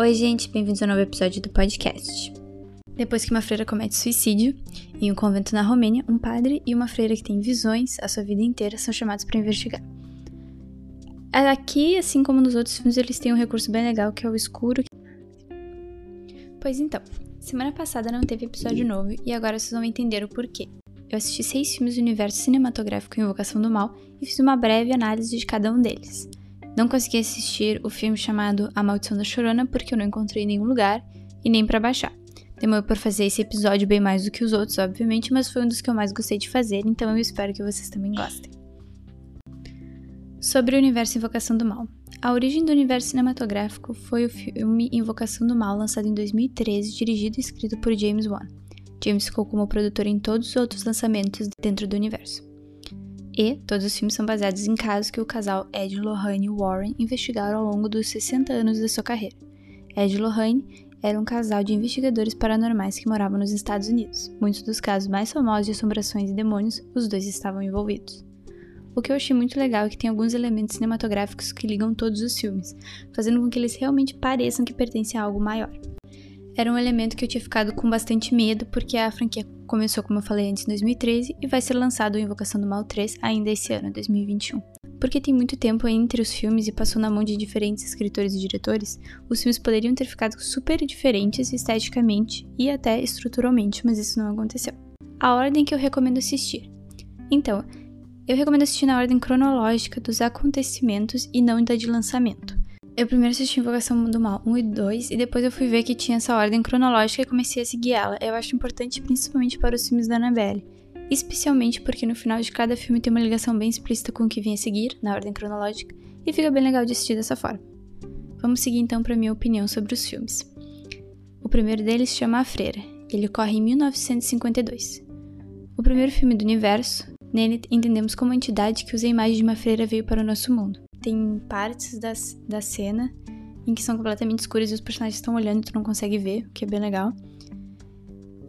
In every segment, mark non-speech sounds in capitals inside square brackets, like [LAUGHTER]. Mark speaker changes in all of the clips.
Speaker 1: Oi, gente, bem-vindos a um novo episódio do podcast. Depois que uma freira comete suicídio em um convento na Romênia, um padre e uma freira que tem visões a sua vida inteira são chamados para investigar. Aqui, assim como nos outros filmes, eles têm um recurso bem legal que é o escuro. Pois então, semana passada não teve episódio novo e agora vocês vão entender o porquê. Eu assisti seis filmes do universo cinematográfico Invocação do Mal e fiz uma breve análise de cada um deles. Não consegui assistir o filme chamado A Maldição da Chorona porque eu não encontrei nenhum lugar e nem para baixar. Demorei por fazer esse episódio bem mais do que os outros, obviamente, mas foi um dos que eu mais gostei de fazer, então eu espero que vocês também gostem. Sobre o universo Invocação do Mal. A origem do universo cinematográfico foi o filme Invocação do Mal, lançado em 2013, dirigido e escrito por James Wan. James ficou como produtor em todos os outros lançamentos dentro do universo. E todos os filmes são baseados em casos que o casal Ed Lorraine e Warren investigaram ao longo dos 60 anos de sua carreira. Ed e Lorraine era um casal de investigadores paranormais que moravam nos Estados Unidos. Muitos dos casos mais famosos de assombrações e demônios, os dois estavam envolvidos. O que eu achei muito legal é que tem alguns elementos cinematográficos que ligam todos os filmes, fazendo com que eles realmente pareçam que pertencem a algo maior era um elemento que eu tinha ficado com bastante medo, porque a franquia começou, como eu falei antes, em 2013 e vai ser lançado o Invocação do Mal 3 ainda esse ano, 2021. Porque tem muito tempo entre os filmes e passou na mão de diferentes escritores e diretores, os filmes poderiam ter ficado super diferentes esteticamente e até estruturalmente, mas isso não aconteceu. A ordem que eu recomendo assistir. Então, eu recomendo assistir na ordem cronológica dos acontecimentos e não da de lançamento. Eu primeiro assisti Invocação do Mal 1 e 2, e depois eu fui ver que tinha essa ordem cronológica e comecei a seguir ela. Eu acho importante principalmente para os filmes da Annabelle. Especialmente porque no final de cada filme tem uma ligação bem explícita com o que vinha a seguir, na ordem cronológica, e fica bem legal de assistir dessa forma. Vamos seguir então para minha opinião sobre os filmes. O primeiro deles chama A Freira. Ele ocorre em 1952. O primeiro filme do universo, nele entendemos como a entidade que usa a imagem de uma freira veio para o nosso mundo tem partes da, da cena em que são completamente escuras e os personagens estão olhando e tu não consegue ver, o que é bem legal.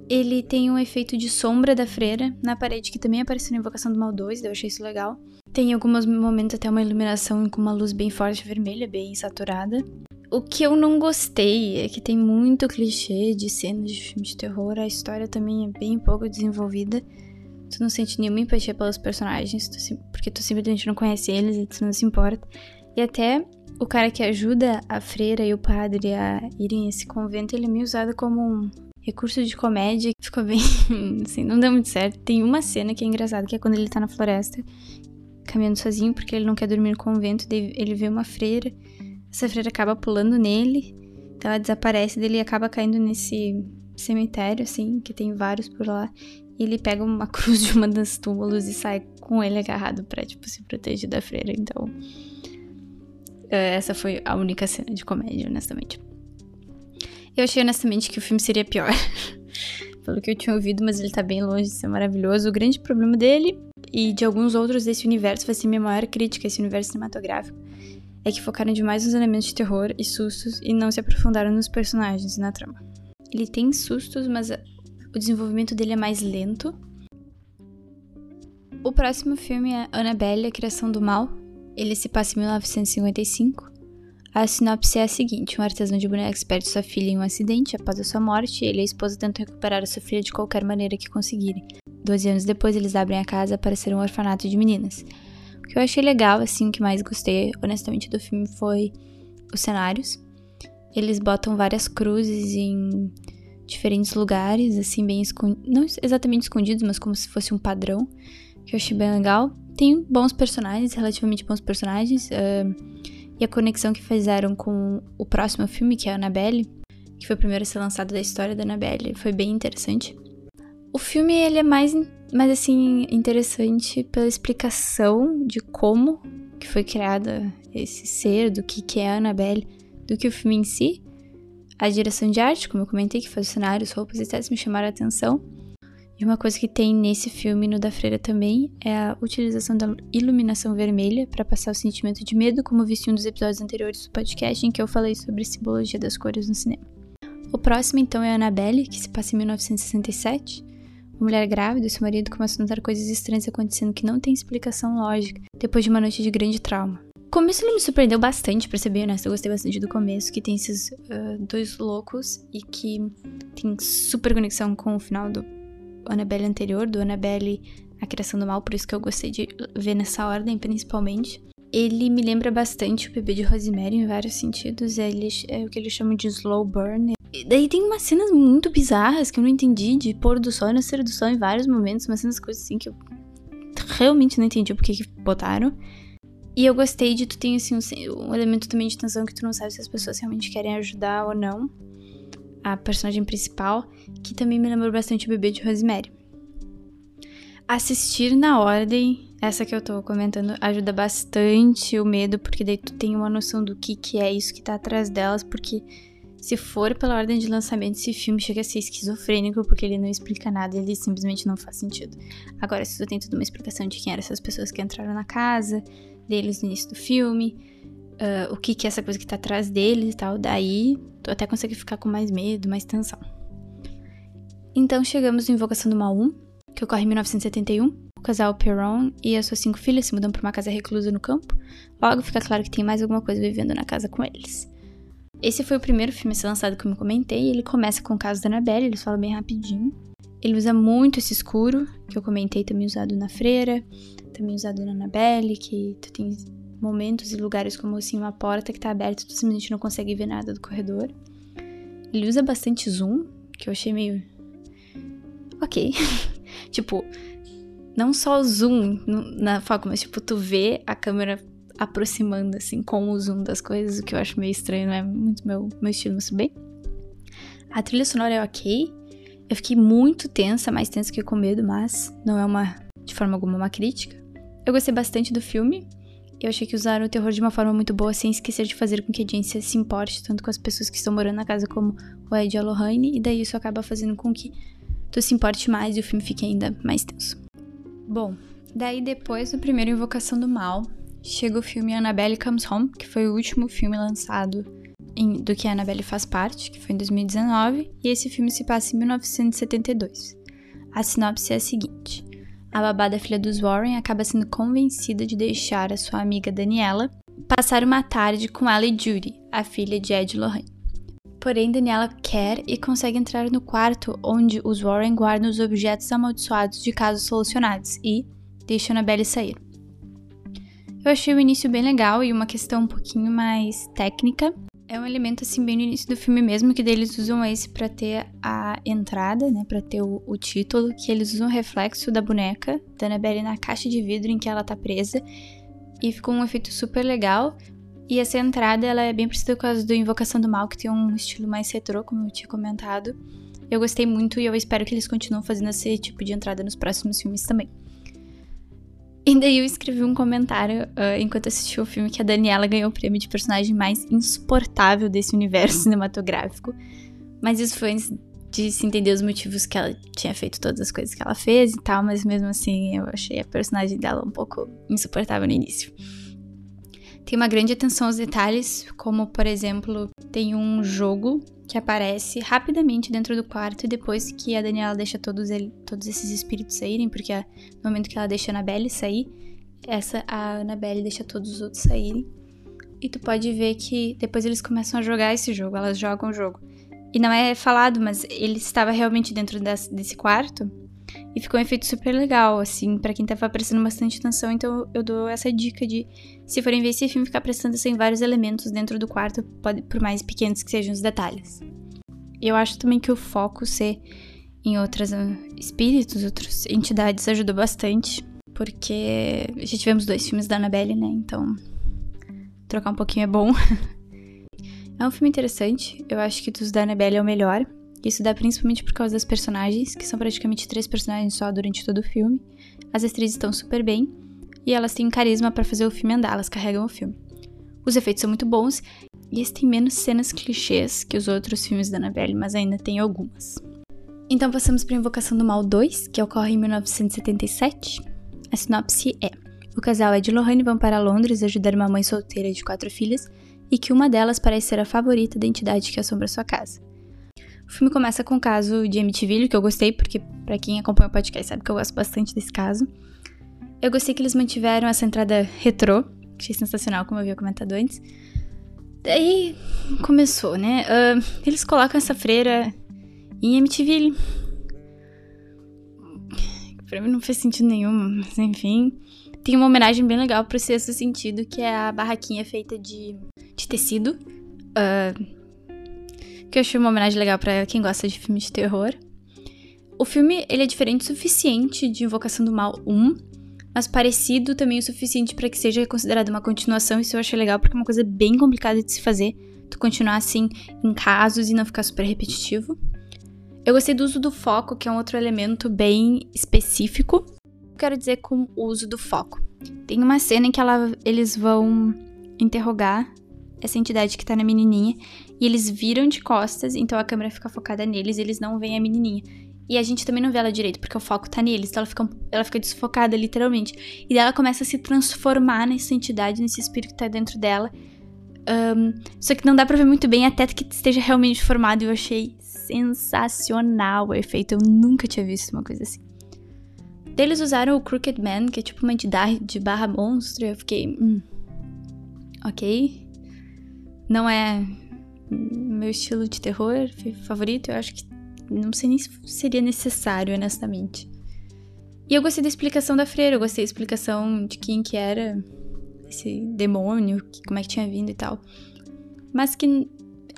Speaker 1: Ele tem um efeito de sombra da freira na parede, que também apareceu na Invocação do Mal 2, eu achei isso legal. Tem em alguns momentos até uma iluminação com uma luz bem forte vermelha, bem saturada. O que eu não gostei é que tem muito clichê de cenas de filme de terror, a história também é bem pouco desenvolvida. Tu não sente nenhuma empatia pelos personagens, tu, porque tu simplesmente não conhece eles e tu não se importa. E até o cara que ajuda a freira e o padre a irem a esse convento, ele é meio usado como um recurso de comédia. Ficou bem. [LAUGHS] assim, não deu muito certo. Tem uma cena que é engraçada, que é quando ele tá na floresta, caminhando sozinho, porque ele não quer dormir no convento. Ele vê uma freira, essa freira acaba pulando nele, então ela desaparece, dele acaba caindo nesse cemitério, assim, que tem vários por lá. E ele pega uma [LAUGHS] cruz de uma das túmulos e sai com ele agarrado pra, tipo, se proteger da freira. Então. Eh, essa foi a única cena de comédia, honestamente. Eu achei honestamente que o filme seria pior. [LAUGHS] Pelo que eu tinha ouvido, mas ele tá bem longe de ser maravilhoso. O grande problema dele e de alguns outros desse universo vai ser minha maior crítica a esse universo cinematográfico. É que focaram demais nos elementos de terror e sustos e não se aprofundaram nos personagens e na trama. Ele tem sustos, mas o desenvolvimento dele é mais lento. O próximo filme é Annabelle, a Criação do Mal. Ele se passa em 1955. A sinopse é a seguinte: um artesão de bonecos perde sua filha em um acidente após a sua morte e ele e a esposa tentam recuperar a sua filha de qualquer maneira que conseguirem. Doze anos depois, eles abrem a casa para ser um orfanato de meninas. O que eu achei legal, assim, o que mais gostei, honestamente, do filme foi os cenários. Eles botam várias cruzes em diferentes lugares, assim, bem escondidos. Não exatamente escondidos, mas como se fosse um padrão, que eu achei bem legal. Tem bons personagens, relativamente bons personagens. Uh, e a conexão que fizeram com o próximo filme, que é a Annabelle, que foi o primeiro a ser lançado da história da Annabelle, foi bem interessante. O filme, ele é mais, mais assim, interessante pela explicação de como que foi criada esse ser, do que, que é a Annabelle, do que o filme em si. A direção de arte, como eu comentei, que faz os cenários, roupas e etc, me chamaram a atenção. E uma coisa que tem nesse filme, no da Freira também, é a utilização da iluminação vermelha para passar o sentimento de medo, como visto em um dos episódios anteriores do podcast, em que eu falei sobre a simbologia das cores no cinema. O próximo, então, é Annabelle, que se passa em 1967. Uma mulher grávida e seu marido começam a notar coisas estranhas acontecendo que não têm explicação lógica, depois de uma noite de grande trauma. Começo ele me surpreendeu bastante, pra ser bem eu gostei bastante do começo, que tem esses uh, dois loucos e que tem super conexão com o final do Annabelle anterior, do Annabelle A Criação do Mal, por isso que eu gostei de ver nessa ordem, principalmente. Ele me lembra bastante o bebê de Rosemary em vários sentidos, ele é o que eles chamam de slow burn. E daí tem umas cenas muito bizarras que eu não entendi, de pôr do sol e nascer do sol em vários momentos, umas cenas coisas assim que eu realmente não entendi porque que botaram. E eu gostei de tu ter assim, um, um elemento também de tensão que tu não sabe se as pessoas realmente querem ajudar ou não a personagem principal, que também me lembrou bastante o bebê de Rosemary. Assistir na ordem, essa que eu tô comentando, ajuda bastante o medo, porque daí tu tem uma noção do que, que é isso que tá atrás delas, porque se for pela ordem de lançamento, esse filme chega a ser esquizofrênico porque ele não explica nada, ele simplesmente não faz sentido. Agora, se tu tem toda uma explicação de quem eram essas pessoas que entraram na casa, deles no início do filme, uh, o que, que é essa coisa que tá atrás deles e tal, daí tu até consegue ficar com mais medo, mais tensão. Então chegamos no Invocação do Mal 1, que ocorre em 1971. O casal Perron e as suas cinco filhas se mudam para uma casa reclusa no campo. Logo fica claro que tem mais alguma coisa vivendo na casa com eles. Esse foi o primeiro filme a ser lançado, como eu comentei. Ele começa com o caso da Annabelle, eles falam bem rapidinho. Ele usa muito esse escuro, que eu comentei também usado na Freira, também usado na Annabelle, que tu tem momentos e lugares como assim uma porta que tá aberta e tu simplesmente não consegue ver nada do corredor. Ele usa bastante zoom, que eu achei meio. Ok. [LAUGHS] tipo, não só o zoom na foco, mas tipo, tu vê a câmera aproximando, assim, com o zoom das coisas, o que eu acho meio estranho, não é muito meu, meu estilo, mas bem. A trilha sonora é ok. Eu fiquei muito tensa, mais tensa que com medo, mas não é uma, de forma alguma, uma crítica. Eu gostei bastante do filme. Eu achei que usaram o terror de uma forma muito boa, sem esquecer de fazer com que a Jane se importe tanto com as pessoas que estão morando na casa como o Ed e a Lohane, e daí isso acaba fazendo com que tu se importe mais e o filme fique ainda mais tenso. Bom, daí depois do primeiro Invocação do Mal, chega o filme Annabelle Comes Home, que foi o último filme lançado em, do que a Annabelle faz parte, que foi em 2019, e esse filme se passa em 1972. A sinopse é a seguinte: a babá da filha dos Warren acaba sendo convencida de deixar a sua amiga Daniela passar uma tarde com ela e Judy, a filha de Ed Lohan. Porém, Daniela quer e consegue entrar no quarto onde os Warren guardam os objetos amaldiçoados de casos solucionados e deixa Annabelle sair. Eu achei o início bem legal e uma questão um pouquinho mais técnica. É um elemento assim bem no início do filme mesmo que eles usam esse para ter a entrada, né, para ter o, o, título, que eles usam o reflexo da boneca da Annabelle na caixa de vidro em que ela tá presa. E ficou um efeito super legal. E essa entrada ela é bem parecida com as do Invocação do Mal, que tem um estilo mais retrô, como eu tinha comentado. Eu gostei muito e eu espero que eles continuem fazendo esse tipo de entrada nos próximos filmes também. E daí eu escrevi um comentário uh, enquanto assisti o filme que a Daniela ganhou o prêmio de personagem mais insuportável desse universo [LAUGHS] cinematográfico. Mas isso foi antes de se entender os motivos que ela tinha feito todas as coisas que ela fez e tal, mas mesmo assim eu achei a personagem dela um pouco insuportável no início. Tem uma grande atenção aos detalhes, como por exemplo, tem um jogo que aparece rapidamente dentro do quarto e depois que a Daniela deixa todos, ele, todos esses espíritos saírem, porque no momento que ela deixa a Annabelle sair, essa a Annabelle deixa todos os outros saírem. E tu pode ver que depois eles começam a jogar esse jogo, elas jogam o jogo. E não é falado, mas ele estava realmente dentro desse quarto e ficou um efeito super legal, assim, para quem tava prestando bastante atenção. Então eu dou essa dica de, se forem ver esse filme, ficar prestando atenção em vários elementos dentro do quarto, pode, por mais pequenos que sejam os detalhes. Eu acho também que o foco ser em outros espíritos, outras entidades, ajudou bastante. Porque já tivemos dois filmes da Annabelle, né? Então, trocar um pouquinho é bom. [LAUGHS] é um filme interessante. Eu acho que dos da Annabelle é o melhor. Isso dá principalmente por causa das personagens, que são praticamente três personagens só durante todo o filme. As atrizes estão super bem e elas têm carisma para fazer o filme andar, elas carregam o filme. Os efeitos são muito bons e esse tem menos cenas clichês que os outros filmes da Annabelle, mas ainda tem algumas. Então passamos para Invocação do Mal 2, que ocorre em 1977. A sinopse é: o casal Ed e Lorraine vão para Londres ajudar uma mãe solteira de quatro filhas e que uma delas parece ser a favorita da entidade que assombra sua casa. O filme começa com o caso de Amityville, que eu gostei, porque para quem acompanha o podcast sabe que eu gosto bastante desse caso. Eu gostei que eles mantiveram essa entrada retrô, achei sensacional, como eu havia comentado antes. Daí começou, né? Uh, eles colocam essa freira em MTV. Pra mim não fez sentido nenhum, mas enfim. Tem uma homenagem bem legal pro sexto sentido, que é a barraquinha feita de, de tecido. Uh, que eu achei uma homenagem legal para quem gosta de filme de terror. O filme ele é diferente o suficiente de Invocação do Mal 1, mas parecido também o suficiente para que seja considerado uma continuação. Isso eu achei legal porque é uma coisa bem complicada de se fazer, tu continuar assim em casos e não ficar super repetitivo. Eu gostei do uso do foco, que é um outro elemento bem específico. Quero dizer com o uso do foco. Tem uma cena em que ela, eles vão interrogar essa entidade que tá na menininha e eles viram de costas, então a câmera fica focada neles e eles não veem a menininha. E a gente também não vê ela direito, porque o foco tá neles, então ela fica, ela fica desfocada, literalmente. E daí ela começa a se transformar nessa entidade, nesse espírito que tá dentro dela. Um, só que não dá pra ver muito bem até que esteja realmente formado, e eu achei sensacional o efeito. Eu nunca tinha visto uma coisa assim. Eles usaram o Crooked Man, que é tipo uma entidade de barra monstro, eu fiquei. Hum, ok. Não é meu estilo de terror favorito, eu acho que não sei nem se seria necessário, honestamente. E eu gostei da explicação da freira, eu gostei da explicação de quem que era esse demônio, como é que tinha vindo e tal. Mas que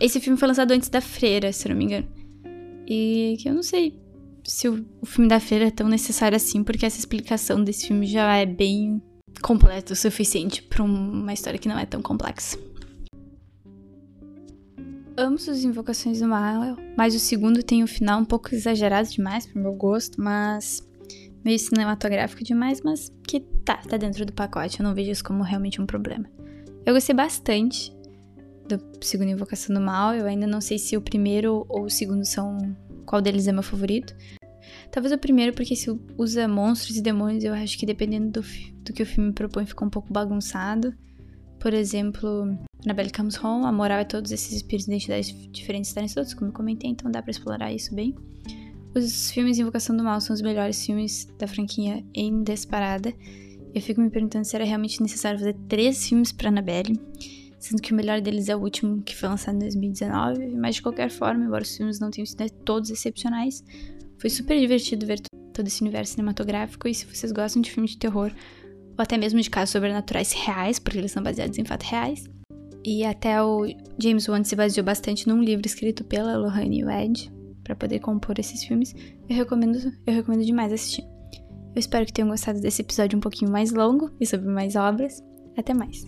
Speaker 1: esse filme foi lançado antes da freira, se não me engano. E que eu não sei se o, o filme da freira é tão necessário assim, porque essa explicação desse filme já é bem completa o suficiente para uma história que não é tão complexa. Ambos os Invocações do Mal, mas o segundo tem um final um pouco exagerado demais pro meu gosto, mas meio cinematográfico demais, mas que tá, tá dentro do pacote, eu não vejo isso como realmente um problema. Eu gostei bastante do segundo Invocação do Mal, eu ainda não sei se o primeiro ou o segundo são. qual deles é meu favorito. Talvez o primeiro, porque se usa monstros e demônios, eu acho que dependendo do, do que o filme propõe, fica um pouco bagunçado. Por exemplo, na Belle Comes Home, a moral é todos esses espíritos de identidades diferentes estarem todos, como eu comentei, então dá para explorar isso bem. Os filmes Invocação do Mal são os melhores filmes da franquia em disparada. Eu fico me perguntando se era realmente necessário fazer três filmes para Annabelle, sendo que o melhor deles é o último, que foi lançado em 2019. Mas de qualquer forma, embora os filmes não tenham sido todos excepcionais, foi super divertido ver todo esse universo cinematográfico. E se vocês gostam de filmes de terror, ou até mesmo de casos sobrenaturais reais, porque eles são baseados em fatos reais. E até o James Wan se baseou bastante num livro escrito pela Lohane Wedge para poder compor esses filmes. Eu recomendo, eu recomendo demais assistir. Eu espero que tenham gostado desse episódio um pouquinho mais longo e sobre mais obras. Até mais.